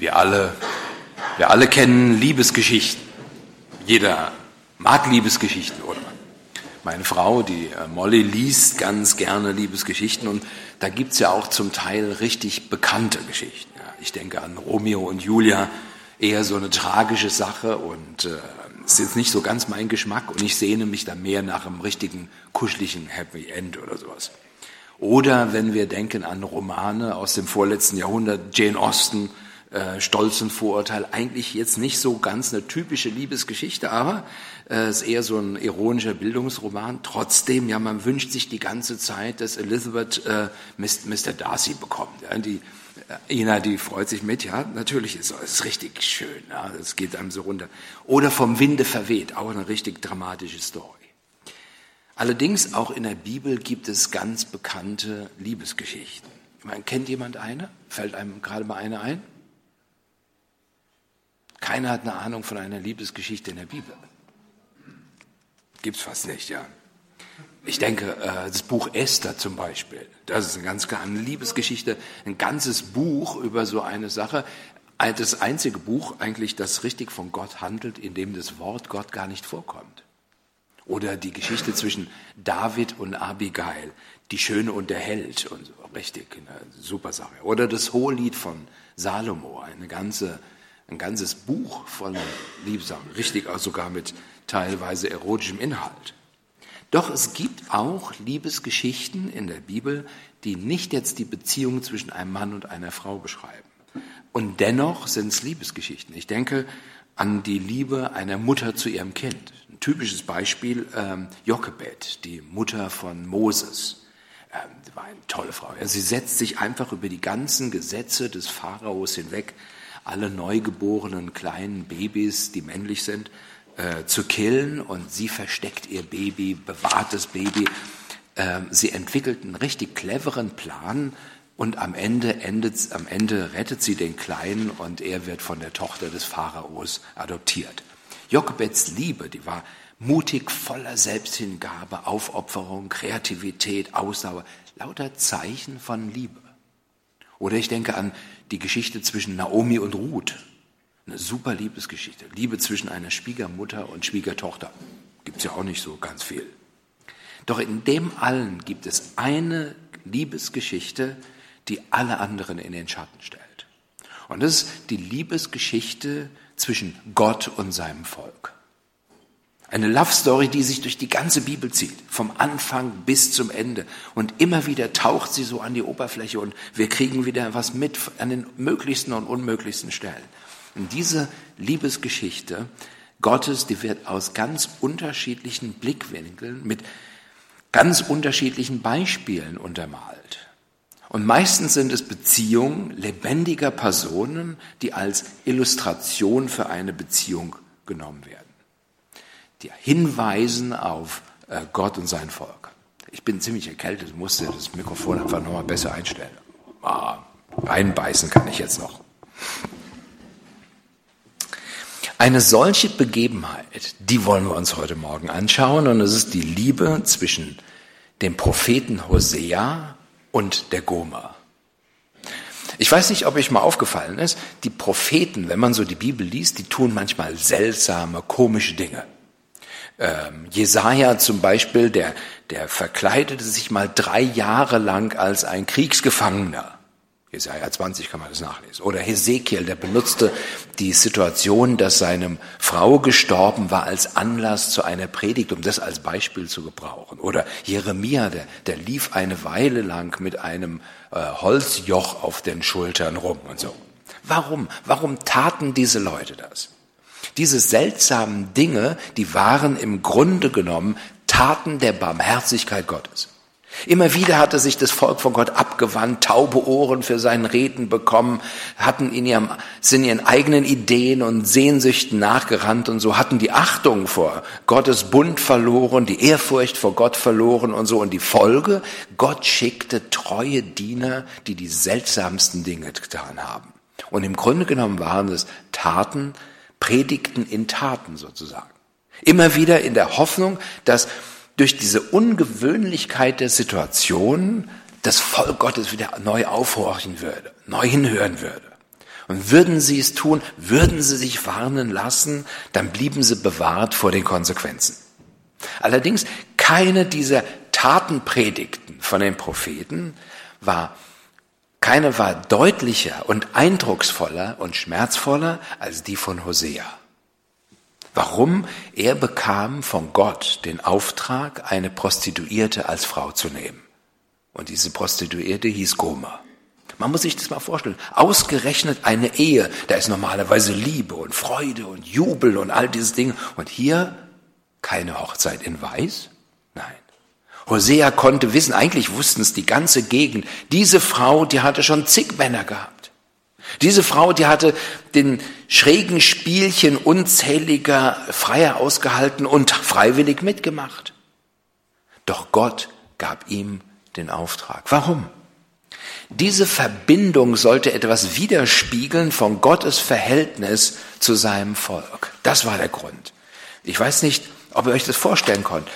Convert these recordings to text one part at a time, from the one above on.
Wir alle, wir alle kennen Liebesgeschichten. Jeder mag Liebesgeschichten, oder? Meine Frau, die äh, Molly, liest ganz gerne Liebesgeschichten und da gibt's ja auch zum Teil richtig bekannte Geschichten. Ja, ich denke an Romeo und Julia, eher so eine tragische Sache und äh, ist jetzt nicht so ganz mein Geschmack und ich sehne mich da mehr nach einem richtigen, kuscheligen Happy End oder sowas. Oder wenn wir denken an Romane aus dem vorletzten Jahrhundert, Jane Austen, äh, Stolz und Vorurteil, eigentlich jetzt nicht so ganz eine typische Liebesgeschichte, aber äh, ist eher so ein ironischer Bildungsroman. Trotzdem, ja, man wünscht sich die ganze Zeit, dass Elizabeth äh, Mr. Darcy bekommt. Ja, die äh, Ina, die freut sich mit, ja, natürlich ist es richtig schön, ja, es geht einem so runter. Oder vom Winde verweht, auch eine richtig dramatische Story. Allerdings auch in der Bibel gibt es ganz bekannte Liebesgeschichten. Man kennt jemand eine? Fällt einem gerade mal eine ein? Keiner hat eine Ahnung von einer Liebesgeschichte in der Bibel. Gibt's fast nicht, ja. Ich denke, äh, das Buch Esther zum Beispiel, das ist eine ganz kleine Liebesgeschichte, ein ganzes Buch über so eine Sache. Das einzige Buch eigentlich, das richtig von Gott handelt, in dem das Wort Gott gar nicht vorkommt. Oder die Geschichte zwischen David und Abigail, die Schöne und der Held und so, richtig, eine super Sache. Oder das Hohelied von Salomo, eine ganze ein ganzes Buch von Liebsamen, richtig auch sogar mit teilweise erotischem Inhalt. Doch es gibt auch Liebesgeschichten in der Bibel, die nicht jetzt die Beziehung zwischen einem Mann und einer Frau beschreiben. Und dennoch sind es Liebesgeschichten. Ich denke an die Liebe einer Mutter zu ihrem Kind. Ein typisches Beispiel, ähm, Jochebed, die Mutter von Moses. Ähm, war eine tolle Frau. Ja, sie setzt sich einfach über die ganzen Gesetze des Pharaos hinweg alle neugeborenen kleinen Babys, die männlich sind, äh, zu killen und sie versteckt ihr Baby, bewahrt das Baby. Äh, sie entwickelt einen richtig cleveren Plan und am Ende, endet, am Ende rettet sie den Kleinen und er wird von der Tochter des Pharaos adoptiert. Jochebeds Liebe, die war mutig, voller Selbsthingabe, Aufopferung, Kreativität, Ausdauer, lauter Zeichen von Liebe. Oder ich denke an die Geschichte zwischen Naomi und Ruth. Eine super Liebesgeschichte. Liebe zwischen einer Schwiegermutter und Schwiegertochter. Gibt's ja auch nicht so ganz viel. Doch in dem allen gibt es eine Liebesgeschichte, die alle anderen in den Schatten stellt. Und das ist die Liebesgeschichte zwischen Gott und seinem Volk. Eine Love Story, die sich durch die ganze Bibel zieht, vom Anfang bis zum Ende. Und immer wieder taucht sie so an die Oberfläche und wir kriegen wieder was mit an den möglichsten und unmöglichsten Stellen. Und diese Liebesgeschichte Gottes, die wird aus ganz unterschiedlichen Blickwinkeln mit ganz unterschiedlichen Beispielen untermalt. Und meistens sind es Beziehungen lebendiger Personen, die als Illustration für eine Beziehung genommen werden die hinweisen auf äh, Gott und sein Volk. Ich bin ziemlich erkältet, musste das Mikrofon einfach nochmal besser einstellen. Ah, reinbeißen kann ich jetzt noch. Eine solche Begebenheit, die wollen wir uns heute Morgen anschauen und es ist die Liebe zwischen dem Propheten Hosea und der Gomer. Ich weiß nicht, ob euch mal aufgefallen ist, die Propheten, wenn man so die Bibel liest, die tun manchmal seltsame, komische Dinge. Ähm, Jesaja zum Beispiel, der, der verkleidete sich mal drei Jahre lang als ein Kriegsgefangener. Jesaja 20 kann man das nachlesen. Oder Hesekiel, der benutzte die Situation, dass seine Frau gestorben war, als Anlass zu einer Predigt, um das als Beispiel zu gebrauchen. Oder Jeremia, der, der lief eine Weile lang mit einem äh, Holzjoch auf den Schultern rum und so. Warum? Warum taten diese Leute das? Diese seltsamen Dinge, die waren im Grunde genommen Taten der Barmherzigkeit Gottes. Immer wieder hatte sich das Volk von Gott abgewandt, taube Ohren für seinen Reden bekommen, hatten in ihrem, sind ihren eigenen Ideen und Sehnsüchten nachgerannt und so hatten die Achtung vor Gottes Bund verloren, die Ehrfurcht vor Gott verloren und so. Und die Folge, Gott schickte treue Diener, die die seltsamsten Dinge getan haben. Und im Grunde genommen waren es Taten Predigten in Taten sozusagen. Immer wieder in der Hoffnung, dass durch diese Ungewöhnlichkeit der Situation das Volk Gottes wieder neu aufhorchen würde, neu hinhören würde. Und würden sie es tun, würden sie sich warnen lassen, dann blieben sie bewahrt vor den Konsequenzen. Allerdings keine dieser Tatenpredigten von den Propheten war, keine war deutlicher und eindrucksvoller und schmerzvoller als die von Hosea. Warum? Er bekam von Gott den Auftrag, eine Prostituierte als Frau zu nehmen. Und diese Prostituierte hieß Gomer. Man muss sich das mal vorstellen. Ausgerechnet eine Ehe, da ist normalerweise Liebe und Freude und Jubel und all diese Dinge. Und hier keine Hochzeit in Weiß? Hosea konnte wissen, eigentlich wussten es die ganze Gegend, diese Frau, die hatte schon zig Männer gehabt. Diese Frau, die hatte den schrägen Spielchen unzähliger Freier ausgehalten und freiwillig mitgemacht. Doch Gott gab ihm den Auftrag. Warum? Diese Verbindung sollte etwas widerspiegeln von Gottes Verhältnis zu seinem Volk. Das war der Grund. Ich weiß nicht, ob ihr euch das vorstellen könnt.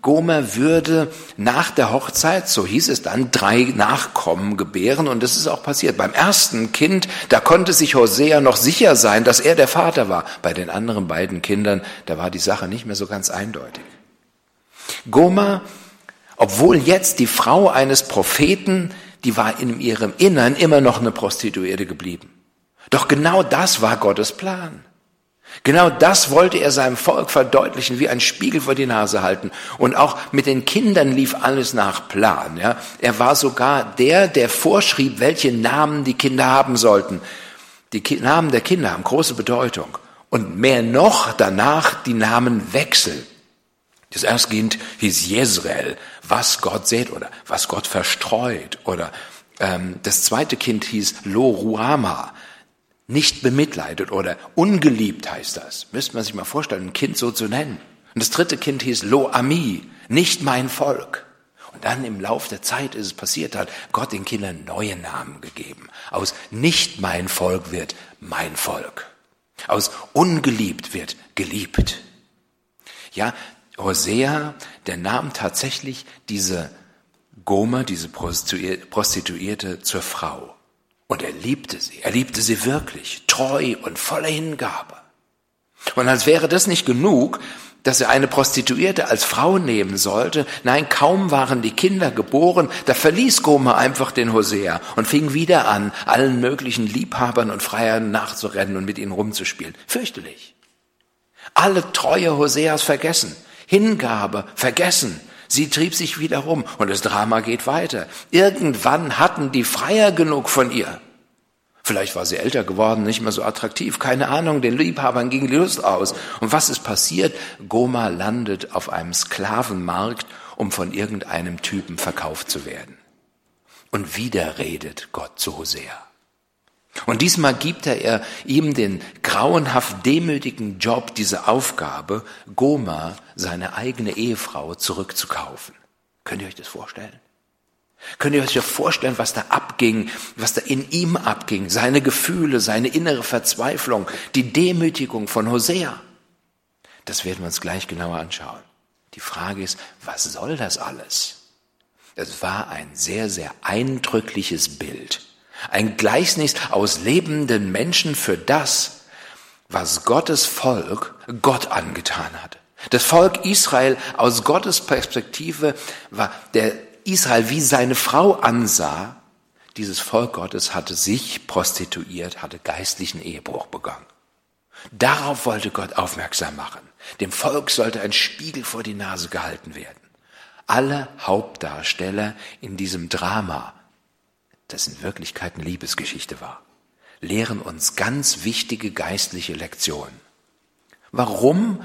Gomer würde nach der Hochzeit, so hieß es dann, drei Nachkommen gebären und das ist auch passiert. Beim ersten Kind, da konnte sich Hosea noch sicher sein, dass er der Vater war. Bei den anderen beiden Kindern, da war die Sache nicht mehr so ganz eindeutig. Gomer, obwohl jetzt die Frau eines Propheten, die war in ihrem Innern immer noch eine Prostituierte geblieben. Doch genau das war Gottes Plan. Genau das wollte er seinem Volk verdeutlichen, wie ein Spiegel vor die Nase halten. Und auch mit den Kindern lief alles nach Plan. Ja. Er war sogar der, der vorschrieb, welche Namen die Kinder haben sollten. Die Namen der Kinder haben große Bedeutung. Und mehr noch danach die Namen wechseln. Das erste Kind hieß Jezreel, was Gott sät oder was Gott verstreut. Oder ähm, das zweite Kind hieß Lo Ruama, nicht bemitleidet oder ungeliebt heißt das. Müsste man sich mal vorstellen, ein Kind so zu nennen. Und das dritte Kind hieß Lo Ami, nicht mein Volk. Und dann im Lauf der Zeit ist es passiert, hat Gott den Kindern neue Namen gegeben. Aus nicht mein Volk wird mein Volk. Aus ungeliebt wird geliebt. Ja, Hosea, der nahm tatsächlich diese Gomer, diese Prostituierte zur Frau. Und er liebte sie. Er liebte sie wirklich, treu und voller Hingabe. Und als wäre das nicht genug, dass er eine Prostituierte als Frau nehmen sollte. Nein, kaum waren die Kinder geboren, da verließ Gomer einfach den Hosea und fing wieder an, allen möglichen Liebhabern und Freiern nachzurennen und mit ihnen rumzuspielen. Fürchterlich. Alle Treue Hoseas vergessen, Hingabe vergessen, Sie trieb sich wieder rum und das Drama geht weiter. Irgendwann hatten die Freier genug von ihr. Vielleicht war sie älter geworden, nicht mehr so attraktiv, keine Ahnung, den Liebhabern ging die Lust aus. Und was ist passiert? Goma landet auf einem Sklavenmarkt, um von irgendeinem Typen verkauft zu werden. Und wieder redet Gott zu Hosea. Und diesmal gibt er ihm den grauenhaft demütigen Job, diese Aufgabe, Goma, seine eigene Ehefrau, zurückzukaufen. Könnt ihr euch das vorstellen? Könnt ihr euch ja vorstellen, was da abging, was da in ihm abging, seine Gefühle, seine innere Verzweiflung, die Demütigung von Hosea? Das werden wir uns gleich genauer anschauen. Die Frage ist, was soll das alles? Es war ein sehr, sehr eindrückliches Bild ein Gleichnis aus lebenden Menschen für das, was Gottes Volk Gott angetan hat. Das Volk Israel aus Gottes Perspektive war der Israel wie seine Frau ansah. Dieses Volk Gottes hatte sich prostituiert, hatte geistlichen Ehebruch begangen. Darauf wollte Gott aufmerksam machen. Dem Volk sollte ein Spiegel vor die Nase gehalten werden. Alle Hauptdarsteller in diesem Drama das in Wirklichkeit eine Liebesgeschichte war, lehren uns ganz wichtige geistliche Lektionen. Warum?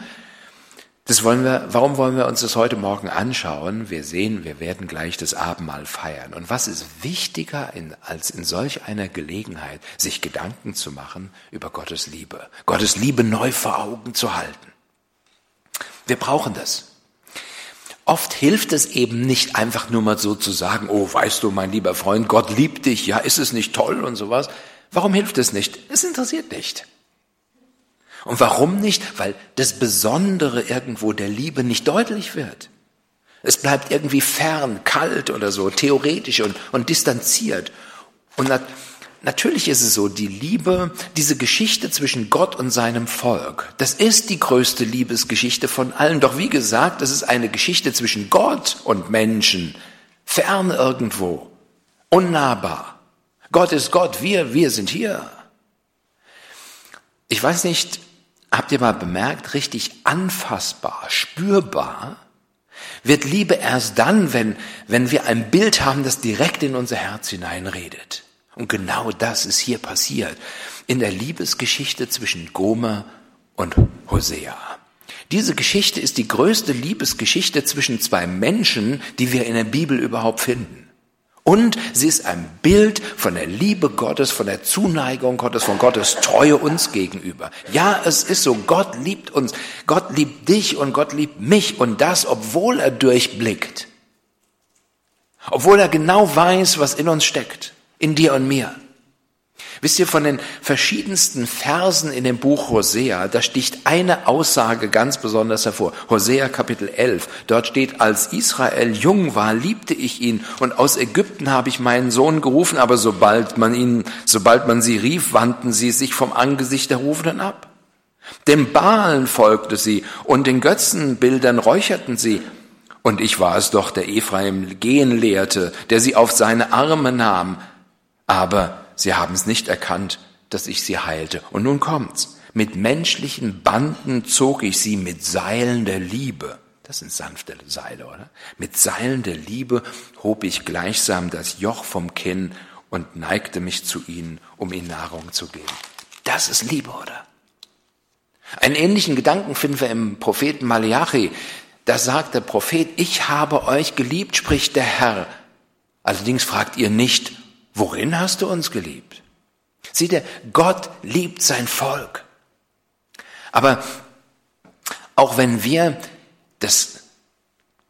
Das wollen wir, warum wollen wir uns das heute Morgen anschauen? Wir sehen, wir werden gleich das Abendmahl feiern. Und was ist wichtiger, in, als in solch einer Gelegenheit, sich Gedanken zu machen über Gottes Liebe, Gottes Liebe neu vor Augen zu halten? Wir brauchen das. Oft hilft es eben nicht einfach nur mal so zu sagen, oh, weißt du, mein lieber Freund, Gott liebt dich, ja, ist es nicht toll und sowas. Warum hilft es nicht? Es interessiert nicht. Und warum nicht? Weil das Besondere irgendwo der Liebe nicht deutlich wird. Es bleibt irgendwie fern, kalt oder so, theoretisch und, und distanziert. Und natürlich ist es so, die Liebe, diese Geschichte zwischen Gott und seinem Volk, das ist die größte Liebesgeschichte von allen. Doch wie gesagt, das ist eine Geschichte zwischen Gott und Menschen, fern irgendwo, unnahbar. Gott ist Gott, wir, wir sind hier. Ich weiß nicht, habt ihr mal bemerkt, richtig anfassbar, spürbar, wird Liebe erst dann, wenn, wenn wir ein Bild haben, das direkt in unser Herz hineinredet. Und genau das ist hier passiert in der Liebesgeschichte zwischen Gomer und Hosea. Diese Geschichte ist die größte Liebesgeschichte zwischen zwei Menschen, die wir in der Bibel überhaupt finden. Und sie ist ein Bild von der Liebe Gottes, von der Zuneigung Gottes, von Gottes Treue uns gegenüber. Ja, es ist so, Gott liebt uns, Gott liebt dich und Gott liebt mich und das, obwohl er durchblickt. Obwohl er genau weiß, was in uns steckt, in dir und mir. Wisst ihr, von den verschiedensten Versen in dem Buch Hosea, da sticht eine Aussage ganz besonders hervor. Hosea Kapitel 11. Dort steht, als Israel jung war, liebte ich ihn und aus Ägypten habe ich meinen Sohn gerufen, aber sobald man ihn, sobald man sie rief, wandten sie sich vom Angesicht der Rufenden ab. Dem Baalen folgte sie und den Götzenbildern räucherten sie. Und ich war es doch, der Ephraim gehen lehrte, der sie auf seine Arme nahm. Aber sie haben es nicht erkannt, dass ich sie heilte. Und nun kommt's. Mit menschlichen Banden zog ich sie mit Seilen der Liebe. Das sind sanfte Seile, oder? Mit Seilen der Liebe hob ich gleichsam das Joch vom Kinn und neigte mich zu ihnen, um ihnen Nahrung zu geben. Das ist Liebe, oder? Einen ähnlichen Gedanken finden wir im Propheten Malachi. Da sagt der Prophet, ich habe euch geliebt, spricht der Herr. Allerdings fragt ihr nicht, Worin hast du uns geliebt? Sieh dir, Gott liebt sein Volk. Aber auch wenn wir das,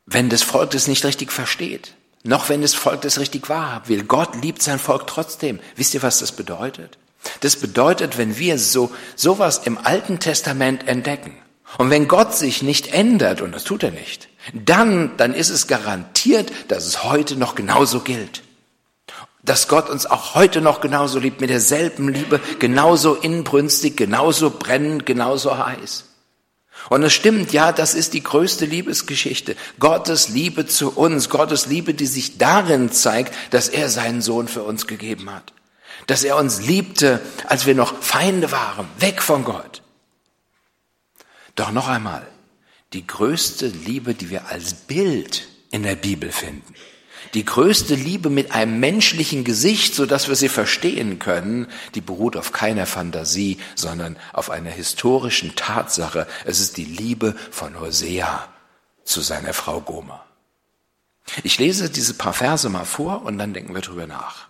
wenn das Volk das nicht richtig versteht, noch wenn das Volk das richtig wahrhaben will, Gott liebt sein Volk trotzdem. Wisst ihr, was das bedeutet? Das bedeutet, wenn wir so, sowas im Alten Testament entdecken, und wenn Gott sich nicht ändert, und das tut er nicht, dann, dann ist es garantiert, dass es heute noch genauso gilt dass Gott uns auch heute noch genauso liebt, mit derselben Liebe, genauso inbrünstig, genauso brennend, genauso heiß. Und es stimmt, ja, das ist die größte Liebesgeschichte. Gottes Liebe zu uns, Gottes Liebe, die sich darin zeigt, dass er seinen Sohn für uns gegeben hat. Dass er uns liebte, als wir noch Feinde waren, weg von Gott. Doch noch einmal, die größte Liebe, die wir als Bild in der Bibel finden, die größte Liebe mit einem menschlichen Gesicht, so dass wir sie verstehen können, die beruht auf keiner Fantasie, sondern auf einer historischen Tatsache. Es ist die Liebe von Hosea zu seiner Frau Gomer. Ich lese diese paar Verse mal vor und dann denken wir drüber nach.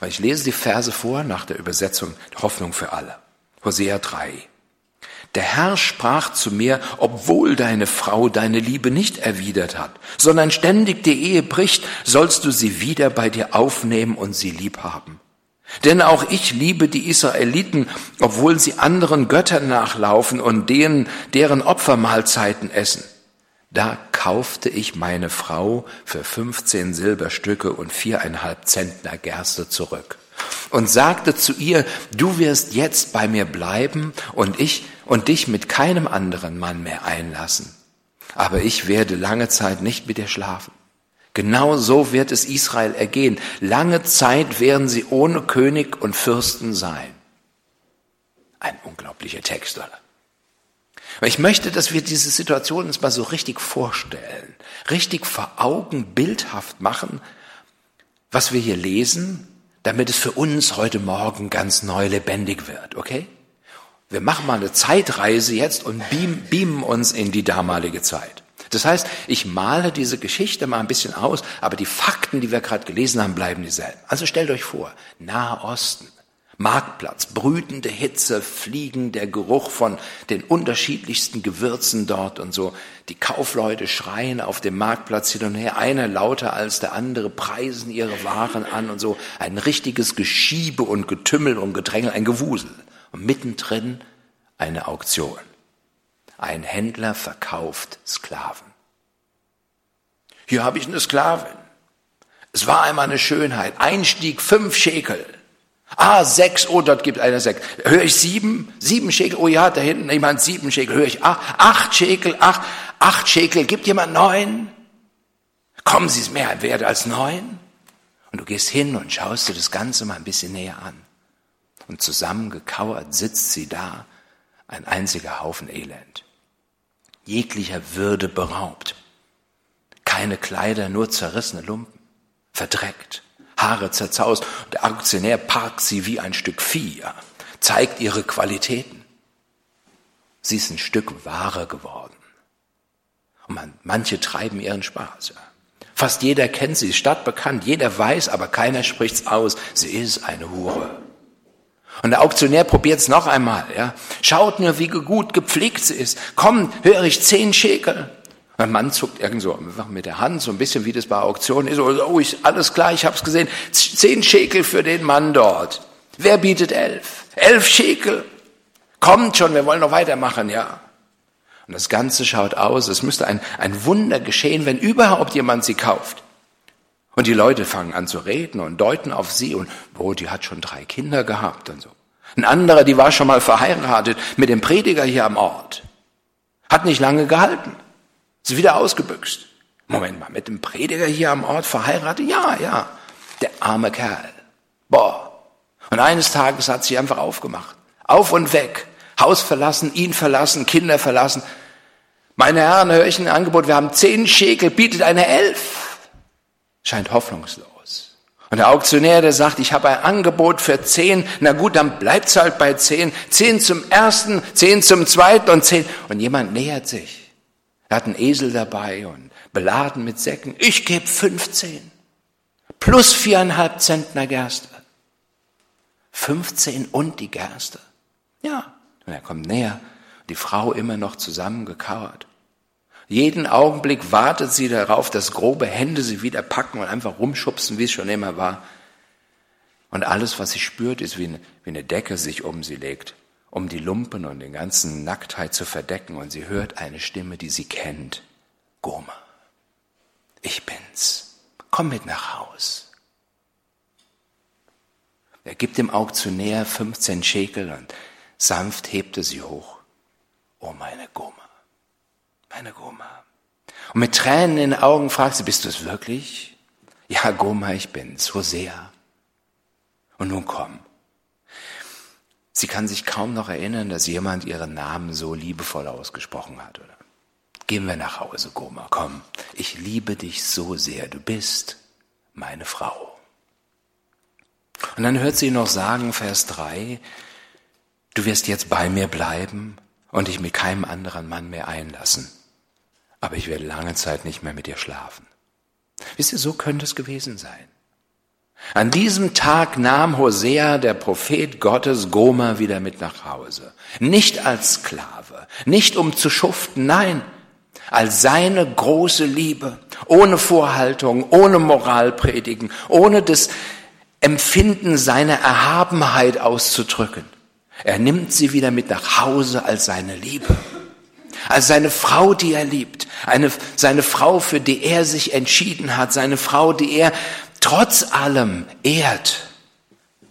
Und ich lese die Verse vor nach der Übersetzung Hoffnung für alle. Hosea 3. Der Herr sprach zu mir, obwohl deine Frau deine Liebe nicht erwidert hat, sondern ständig die Ehe bricht, sollst du sie wieder bei dir aufnehmen und sie lieb haben. Denn auch ich liebe die Israeliten, obwohl sie anderen Göttern nachlaufen und denen, deren Opfermahlzeiten essen. Da kaufte ich meine Frau für 15 Silberstücke und viereinhalb Zentner Gerste zurück und sagte zu ihr, du wirst jetzt bei mir bleiben und ich und dich mit keinem anderen Mann mehr einlassen. Aber ich werde lange Zeit nicht mit dir schlafen. Genau so wird es Israel ergehen. Lange Zeit werden sie ohne König und Fürsten sein. Ein unglaublicher Text, oder? Ich möchte, dass wir diese Situation uns mal so richtig vorstellen, richtig vor Augen bildhaft machen, was wir hier lesen damit es für uns heute Morgen ganz neu lebendig wird, okay? Wir machen mal eine Zeitreise jetzt und beam, beamen uns in die damalige Zeit. Das heißt, ich male diese Geschichte mal ein bisschen aus, aber die Fakten, die wir gerade gelesen haben, bleiben dieselben. Also stellt euch vor, Nahe Osten, Marktplatz, brütende Hitze, Fliegen, der Geruch von den unterschiedlichsten Gewürzen dort und so. Die Kaufleute schreien auf dem Marktplatz hin und her, einer lauter als der andere, preisen ihre Waren an und so. Ein richtiges Geschiebe und Getümmel und Gedrängel, ein Gewusel. Und mittendrin eine Auktion. Ein Händler verkauft Sklaven. Hier habe ich eine Sklavin. Es war einmal eine Schönheit. Einstieg fünf Schekel. Ah, sechs, oh, dort gibt einer sechs. Höre ich sieben? Sieben Schekel? Oh ja, da hinten jemand sieben Schekel. Höre ich acht, acht Schekel? Acht, acht Schekel. Gibt jemand neun? Kommen Sie es mehr wert als neun? Und du gehst hin und schaust dir das Ganze mal ein bisschen näher an. Und zusammengekauert sitzt sie da, ein einziger Haufen Elend. Jeglicher Würde beraubt. Keine Kleider, nur zerrissene Lumpen. Verdreckt. Haare zerzaust. Und der Aktionär parkt sie wie ein Stück Vieh, zeigt ihre Qualitäten. Sie ist ein Stück Ware geworden. Und man, manche treiben ihren Spaß. Fast jeder kennt sie, stadtbekannt, jeder weiß, aber keiner spricht's aus. Sie ist eine Hure. Und der Auktionär probiert's noch einmal, ja. Schaut nur, wie gut gepflegt sie ist. Komm, höre ich zehn Schekel. Mein Mann zuckt irgend so einfach mit der Hand, so ein bisschen wie das bei Auktionen ist. Oh, ich, alles klar, ich hab's gesehen. Zehn Schekel für den Mann dort. Wer bietet elf? Elf Schekel. Kommt schon, wir wollen noch weitermachen, ja. Und das Ganze schaut aus, es müsste ein, ein Wunder geschehen, wenn überhaupt jemand sie kauft. Und die Leute fangen an zu reden und deuten auf sie und, oh, die hat schon drei Kinder gehabt und so. Ein anderer, die war schon mal verheiratet mit dem Prediger hier am Ort. Hat nicht lange gehalten. Ist wieder ausgebüxt. Moment mal, mit dem Prediger hier am Ort verheiratet? Ja, ja. Der arme Kerl. Boah. Und eines Tages hat sie einfach aufgemacht. Auf und weg. Haus verlassen, ihn verlassen, Kinder verlassen. Meine Herren, höre ich ein Angebot, wir haben zehn Schekel, bietet eine elf. Scheint hoffnungslos. Und der Auktionär, der sagt, ich habe ein Angebot für zehn, na gut, dann bleibt's halt bei zehn. Zehn zum ersten, zehn zum zweiten und zehn. Und jemand nähert sich. Er hat einen Esel dabei und beladen mit Säcken. Ich gebe 15. Plus viereinhalb Zentner Gerste. 15 und die Gerste. Ja. Und er kommt näher. Die Frau immer noch zusammengekauert. Jeden Augenblick wartet sie darauf, dass grobe Hände sie wieder packen und einfach rumschubsen, wie es schon immer war. Und alles, was sie spürt, ist wie eine, wie eine Decke sich um sie legt, um die Lumpen und den ganzen Nacktheit zu verdecken. Und sie hört eine Stimme, die sie kennt. Goma, ich bin's. Komm mit nach Haus. Er gibt dem Auktionär 15 Schekel und sanft hebt er sie hoch. Oh, meine Goma meine Goma. Und mit Tränen in den Augen fragt sie, bist du es wirklich? Ja, Goma, ich bin's, Hosea. Und nun komm. Sie kann sich kaum noch erinnern, dass jemand ihren Namen so liebevoll ausgesprochen hat, oder? Gehen wir nach Hause, Goma, komm. Ich liebe dich so sehr, du bist meine Frau. Und dann hört sie noch sagen, Vers 3, du wirst jetzt bei mir bleiben und dich mit keinem anderen Mann mehr einlassen aber ich werde lange Zeit nicht mehr mit dir schlafen. Wisst ihr, so könnte es gewesen sein. An diesem Tag nahm Hosea, der Prophet Gottes, Goma wieder mit nach Hause. Nicht als Sklave, nicht um zu schuften, nein, als seine große Liebe, ohne Vorhaltung, ohne Moralpredigen, ohne das Empfinden seiner Erhabenheit auszudrücken. Er nimmt sie wieder mit nach Hause als seine Liebe als seine Frau, die er liebt, eine, seine Frau, für die er sich entschieden hat, seine Frau, die er trotz allem ehrt.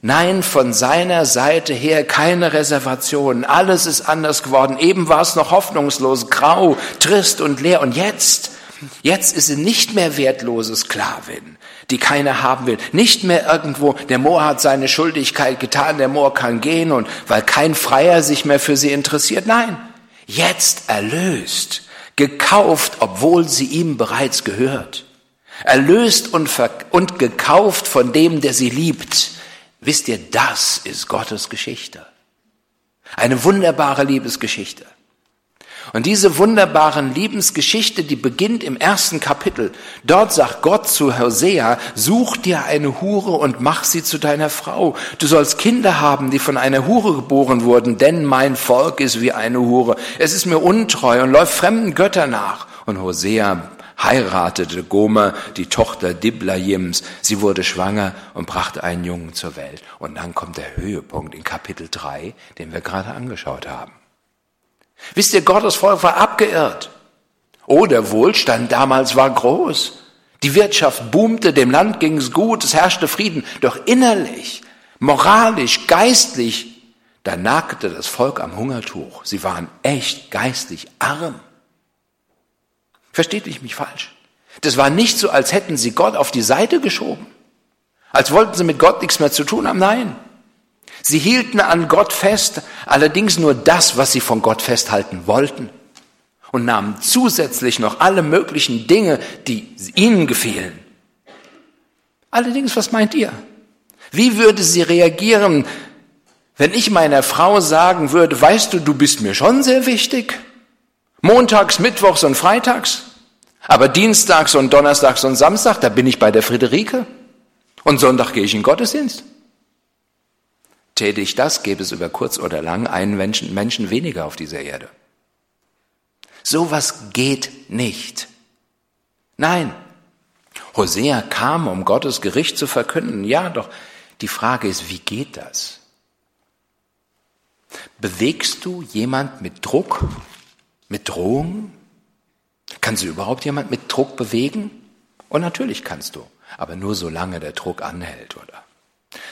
Nein, von seiner Seite her keine Reservationen. Alles ist anders geworden. Eben war es noch hoffnungslos, grau, trist und leer. Und jetzt, jetzt ist sie nicht mehr wertlose Sklavin, die keiner haben will. Nicht mehr irgendwo, der Moor hat seine Schuldigkeit getan, der Moor kann gehen und weil kein Freier sich mehr für sie interessiert. Nein, jetzt erlöst, gekauft, obwohl sie ihm bereits gehört. Erlöst und, und gekauft von dem, der sie liebt. Wisst ihr, das ist Gottes Geschichte. Eine wunderbare Liebesgeschichte. Und diese wunderbaren Liebensgeschichte, die beginnt im ersten Kapitel. Dort sagt Gott zu Hosea, such dir eine Hure und mach sie zu deiner Frau. Du sollst Kinder haben, die von einer Hure geboren wurden, denn mein Volk ist wie eine Hure. Es ist mir untreu und läuft fremden Göttern nach. Und Hosea heiratete Gomer, die Tochter Diblajims. Sie wurde schwanger und brachte einen Jungen zur Welt. Und dann kommt der Höhepunkt in Kapitel 3, den wir gerade angeschaut haben. Wisst ihr, Gottes Volk war abgeirrt. Oh, der Wohlstand damals war groß. Die Wirtschaft boomte, dem Land ging es gut, es herrschte Frieden. Doch innerlich moralisch, geistlich, da nagte das Volk am Hungertuch. Sie waren echt geistlich arm. Versteht ich mich falsch? Das war nicht so, als hätten sie Gott auf die Seite geschoben. Als wollten sie mit Gott nichts mehr zu tun haben. Nein. Sie hielten an Gott fest, allerdings nur das, was sie von Gott festhalten wollten. Und nahmen zusätzlich noch alle möglichen Dinge, die ihnen gefielen. Allerdings, was meint ihr? Wie würde sie reagieren, wenn ich meiner Frau sagen würde, weißt du, du bist mir schon sehr wichtig? Montags, Mittwochs und Freitags? Aber Dienstags und Donnerstags und Samstag, da bin ich bei der Friederike. Und Sonntag gehe ich in Gottesdienst. Täte ich das, gäbe es über kurz oder lang einen Menschen, weniger auf dieser Erde. Sowas geht nicht. Nein. Hosea kam, um Gottes Gericht zu verkünden. Ja, doch die Frage ist, wie geht das? Bewegst du jemand mit Druck, mit Drohung? Kannst du überhaupt jemand mit Druck bewegen? Und natürlich kannst du, aber nur solange der Druck anhält, oder?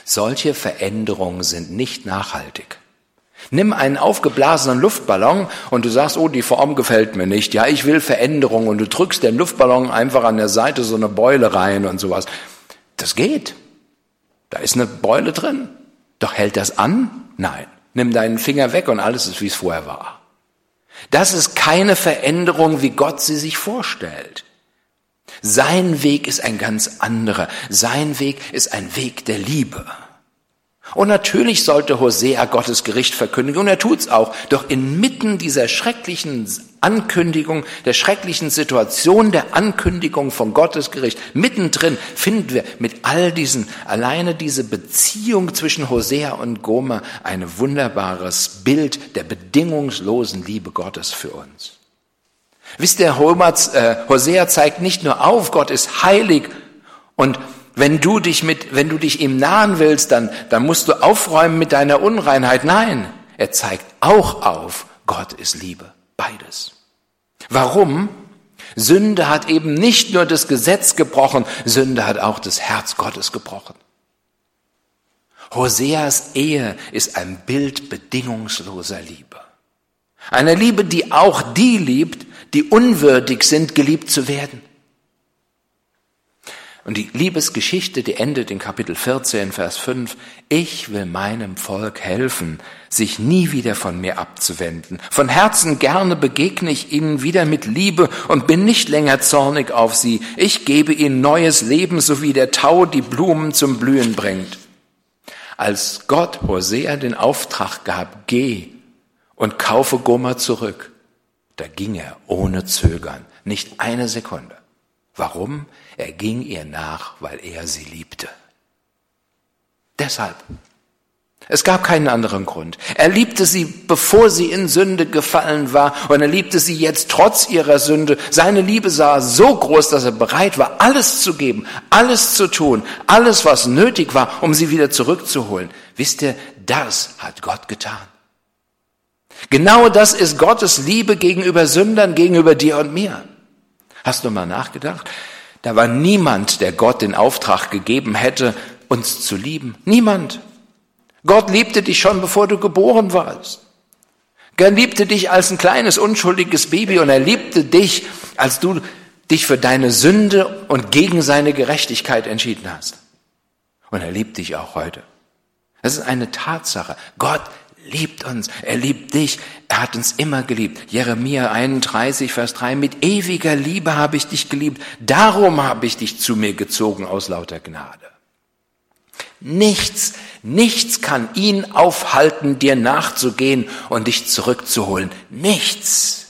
Solche Veränderungen sind nicht nachhaltig. Nimm einen aufgeblasenen Luftballon und du sagst, oh, die Form gefällt mir nicht. Ja, ich will Veränderung und du drückst den Luftballon einfach an der Seite so eine Beule rein und sowas. Das geht. Da ist eine Beule drin. Doch hält das an? Nein. Nimm deinen Finger weg und alles ist, wie es vorher war. Das ist keine Veränderung, wie Gott sie sich vorstellt. Sein Weg ist ein ganz anderer. Sein Weg ist ein Weg der Liebe. Und natürlich sollte Hosea Gottes Gericht verkündigen, und er tut's auch. Doch inmitten dieser schrecklichen Ankündigung, der schrecklichen Situation der Ankündigung von Gottes Gericht, mittendrin finden wir mit all diesen, alleine diese Beziehung zwischen Hosea und Gomer, ein wunderbares Bild der bedingungslosen Liebe Gottes für uns. Wisst ihr, äh, Hosea zeigt nicht nur auf, Gott ist heilig und wenn du dich mit, wenn du dich ihm nahen willst, dann, dann musst du aufräumen mit deiner Unreinheit. Nein, er zeigt auch auf, Gott ist Liebe. Beides. Warum? Sünde hat eben nicht nur das Gesetz gebrochen, Sünde hat auch das Herz Gottes gebrochen. Hoseas Ehe ist ein Bild bedingungsloser Liebe. Eine Liebe, die auch die liebt, die unwürdig sind, geliebt zu werden. Und die Liebesgeschichte, die endet in Kapitel 14, Vers 5. Ich will meinem Volk helfen, sich nie wieder von mir abzuwenden. Von Herzen gerne begegne ich ihnen wieder mit Liebe und bin nicht länger zornig auf sie. Ich gebe ihnen neues Leben, so wie der Tau die Blumen zum Blühen bringt. Als Gott Hosea den Auftrag gab, geh und kaufe Goma zurück, da ging er ohne Zögern, nicht eine Sekunde. Warum? Er ging ihr nach, weil er sie liebte. Deshalb. Es gab keinen anderen Grund. Er liebte sie, bevor sie in Sünde gefallen war, und er liebte sie jetzt trotz ihrer Sünde. Seine Liebe sah so groß, dass er bereit war, alles zu geben, alles zu tun, alles, was nötig war, um sie wieder zurückzuholen. Wisst ihr, das hat Gott getan. Genau das ist Gottes Liebe gegenüber Sündern, gegenüber dir und mir. Hast du mal nachgedacht? Da war niemand, der Gott den Auftrag gegeben hätte, uns zu lieben. Niemand. Gott liebte dich schon, bevor du geboren warst. Er liebte dich als ein kleines, unschuldiges Baby und er liebte dich, als du dich für deine Sünde und gegen seine Gerechtigkeit entschieden hast. Und er liebt dich auch heute. Das ist eine Tatsache. Gott liebt uns, er liebt dich, er hat uns immer geliebt. Jeremia 31, Vers 3, mit ewiger Liebe habe ich dich geliebt, darum habe ich dich zu mir gezogen aus lauter Gnade. Nichts, nichts kann ihn aufhalten, dir nachzugehen und dich zurückzuholen. Nichts.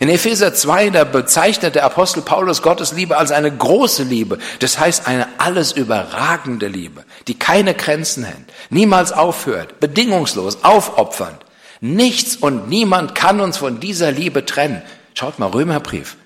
In Epheser 2, da bezeichnet der Apostel Paulus Gottes Liebe als eine große Liebe. Das heißt eine alles überragende Liebe, die keine Grenzen hält, niemals aufhört, bedingungslos, aufopfernd. Nichts und niemand kann uns von dieser Liebe trennen. Schaut mal, Römerbrief.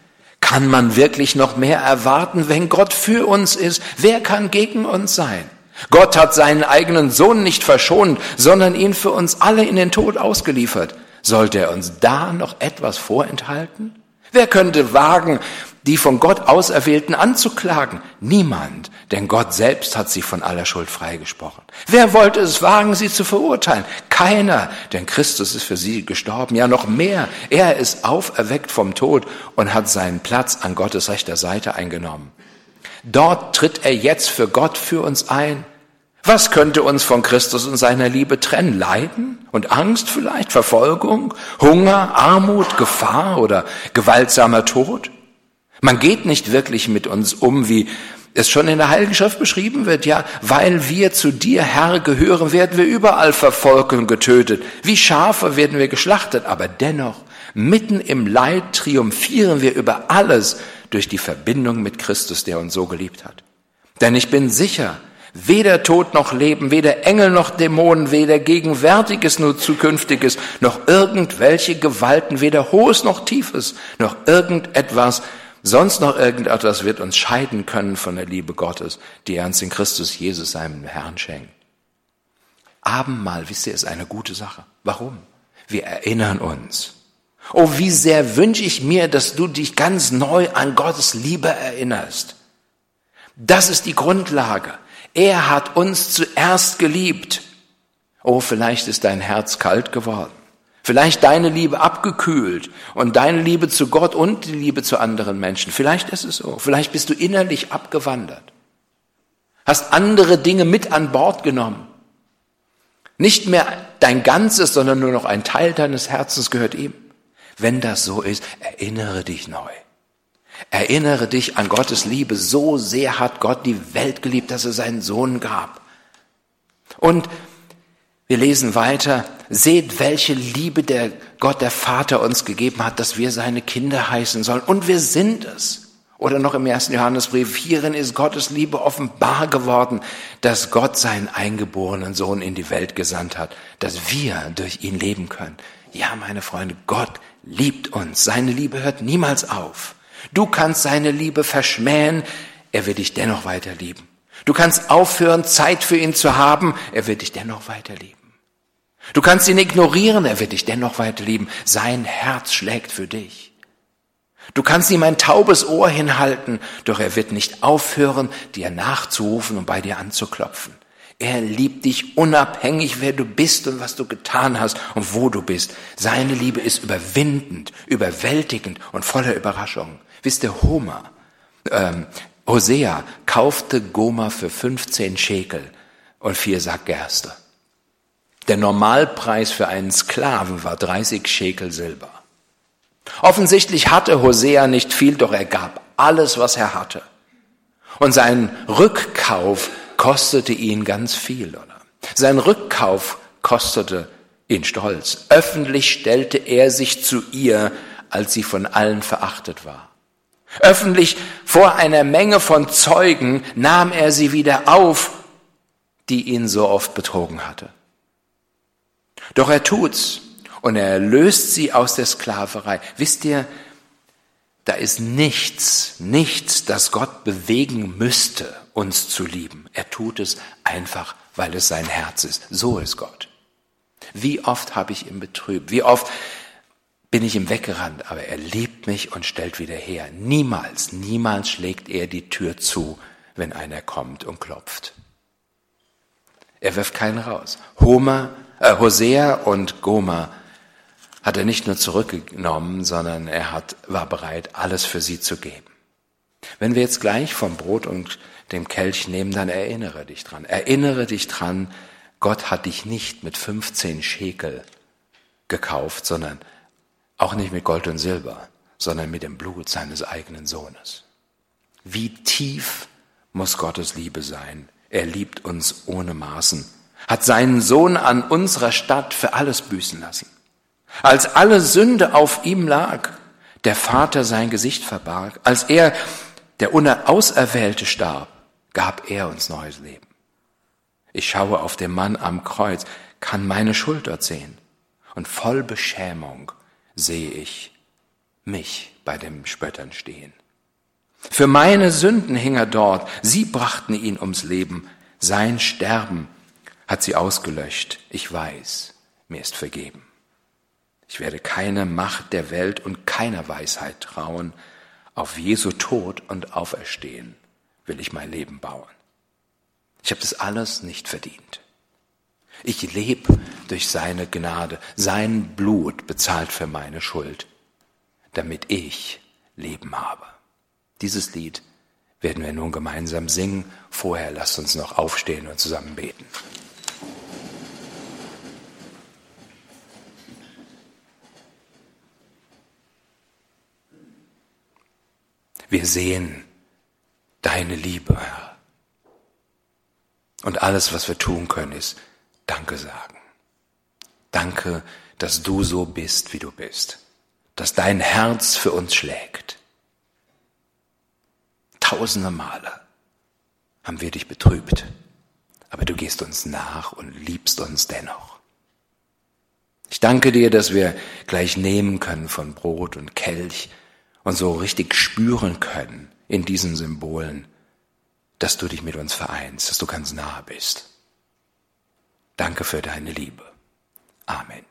Kann man wirklich noch mehr erwarten, wenn Gott für uns ist? Wer kann gegen uns sein? Gott hat seinen eigenen Sohn nicht verschont, sondern ihn für uns alle in den Tod ausgeliefert. Sollte er uns da noch etwas vorenthalten? Wer könnte wagen, die von Gott Auserwählten anzuklagen? Niemand, denn Gott selbst hat sie von aller Schuld freigesprochen. Wer wollte es wagen, sie zu verurteilen? Keiner, denn Christus ist für sie gestorben. Ja, noch mehr. Er ist auferweckt vom Tod und hat seinen Platz an Gottes rechter Seite eingenommen. Dort tritt er jetzt für Gott für uns ein. Was könnte uns von Christus und seiner Liebe trennen? Leiden und Angst vielleicht, Verfolgung, Hunger, Armut, Gefahr oder gewaltsamer Tod? Man geht nicht wirklich mit uns um, wie es schon in der Heiligen Schrift beschrieben wird, ja, weil wir zu dir, Herr, gehören, werden wir überall verfolgt und getötet. Wie Schafe werden wir geschlachtet, aber dennoch, mitten im Leid triumphieren wir über alles durch die Verbindung mit Christus, der uns so geliebt hat. Denn ich bin sicher, weder Tod noch Leben, weder Engel noch Dämonen, weder Gegenwärtiges noch Zukünftiges, noch irgendwelche Gewalten, weder Hohes noch Tiefes, noch irgendetwas, sonst noch irgendetwas wird uns scheiden können von der Liebe Gottes, die er uns in Christus Jesus, seinem Herrn, schenkt. Abendmahl, wisst ihr, ist eine gute Sache. Warum? Wir erinnern uns. Oh, wie sehr wünsche ich mir, dass du dich ganz neu an Gottes Liebe erinnerst. Das ist die Grundlage. Er hat uns zuerst geliebt. Oh, vielleicht ist dein Herz kalt geworden. Vielleicht deine Liebe abgekühlt und deine Liebe zu Gott und die Liebe zu anderen Menschen. Vielleicht ist es so. Vielleicht bist du innerlich abgewandert. Hast andere Dinge mit an Bord genommen. Nicht mehr dein Ganzes, sondern nur noch ein Teil deines Herzens gehört ihm. Wenn das so ist, erinnere dich neu. Erinnere dich an Gottes Liebe. So sehr hat Gott die Welt geliebt, dass er seinen Sohn gab. Und wir lesen weiter, seht, welche Liebe der Gott, der Vater uns gegeben hat, dass wir seine Kinder heißen sollen. Und wir sind es. Oder noch im ersten Johannesbrief, hierin ist Gottes Liebe offenbar geworden, dass Gott seinen eingeborenen Sohn in die Welt gesandt hat, dass wir durch ihn leben können. Ja, meine Freunde, Gott liebt uns. Seine Liebe hört niemals auf. Du kannst seine Liebe verschmähen, er wird dich dennoch weiter lieben. Du kannst aufhören, Zeit für ihn zu haben, er wird dich dennoch weiter lieben. Du kannst ihn ignorieren, er wird dich dennoch weiter lieben. Sein Herz schlägt für dich. Du kannst ihm ein taubes Ohr hinhalten, doch er wird nicht aufhören, dir nachzurufen und bei dir anzuklopfen. Er liebt dich unabhängig, wer du bist und was du getan hast und wo du bist. Seine Liebe ist überwindend, überwältigend und voller Überraschungen. Wisst ihr, Homer, ähm, Hosea kaufte Goma für 15 Schekel und vier Sack Gerste. Der Normalpreis für einen Sklaven war 30 Schekel Silber. Offensichtlich hatte Hosea nicht viel, doch er gab alles, was er hatte. Und sein Rückkauf kostete ihn ganz viel, oder? Sein Rückkauf kostete ihn Stolz. Öffentlich stellte er sich zu ihr, als sie von allen verachtet war. Öffentlich vor einer Menge von Zeugen nahm er sie wieder auf, die ihn so oft betrogen hatte. Doch er tut's und er löst sie aus der Sklaverei. Wisst ihr, da ist nichts, nichts, das Gott bewegen müsste, uns zu lieben. Er tut es einfach, weil es sein Herz ist. So ist Gott. Wie oft habe ich ihn betrübt? Wie oft bin ich ihm weggerannt? Aber er liebt mich und stellt wieder her. Niemals, niemals schlägt er die Tür zu, wenn einer kommt und klopft. Er wirft keinen raus. Homer äh, Hosea und Goma hat er nicht nur zurückgenommen, sondern er hat, war bereit, alles für sie zu geben. Wenn wir jetzt gleich vom Brot und dem Kelch nehmen, dann erinnere dich dran. Erinnere dich dran, Gott hat dich nicht mit 15 Schekel gekauft, sondern auch nicht mit Gold und Silber, sondern mit dem Blut seines eigenen Sohnes. Wie tief muss Gottes Liebe sein? Er liebt uns ohne Maßen hat seinen Sohn an unserer Stadt für alles büßen lassen. Als alle Sünde auf ihm lag, der Vater sein Gesicht verbarg, als er, der Auserwählte, starb, gab er uns neues Leben. Ich schaue auf den Mann am Kreuz, kann meine Schuld dort sehen, und voll Beschämung sehe ich mich bei dem Spöttern stehen. Für meine Sünden hing er dort, sie brachten ihn ums Leben, sein Sterben hat sie ausgelöscht. Ich weiß, mir ist vergeben. Ich werde keine Macht der Welt und keiner Weisheit trauen. Auf Jesu Tod und Auferstehen will ich mein Leben bauen. Ich habe das alles nicht verdient. Ich lebe durch seine Gnade. Sein Blut bezahlt für meine Schuld, damit ich Leben habe. Dieses Lied werden wir nun gemeinsam singen. Vorher lasst uns noch aufstehen und zusammen beten. Wir sehen deine Liebe, Herr. Und alles, was wir tun können, ist Danke sagen. Danke, dass du so bist, wie du bist. Dass dein Herz für uns schlägt. Tausende Male haben wir dich betrübt, aber du gehst uns nach und liebst uns dennoch. Ich danke dir, dass wir gleich nehmen können von Brot und Kelch und so richtig spüren können in diesen Symbolen, dass du dich mit uns vereinst, dass du ganz nahe bist. Danke für deine Liebe. Amen.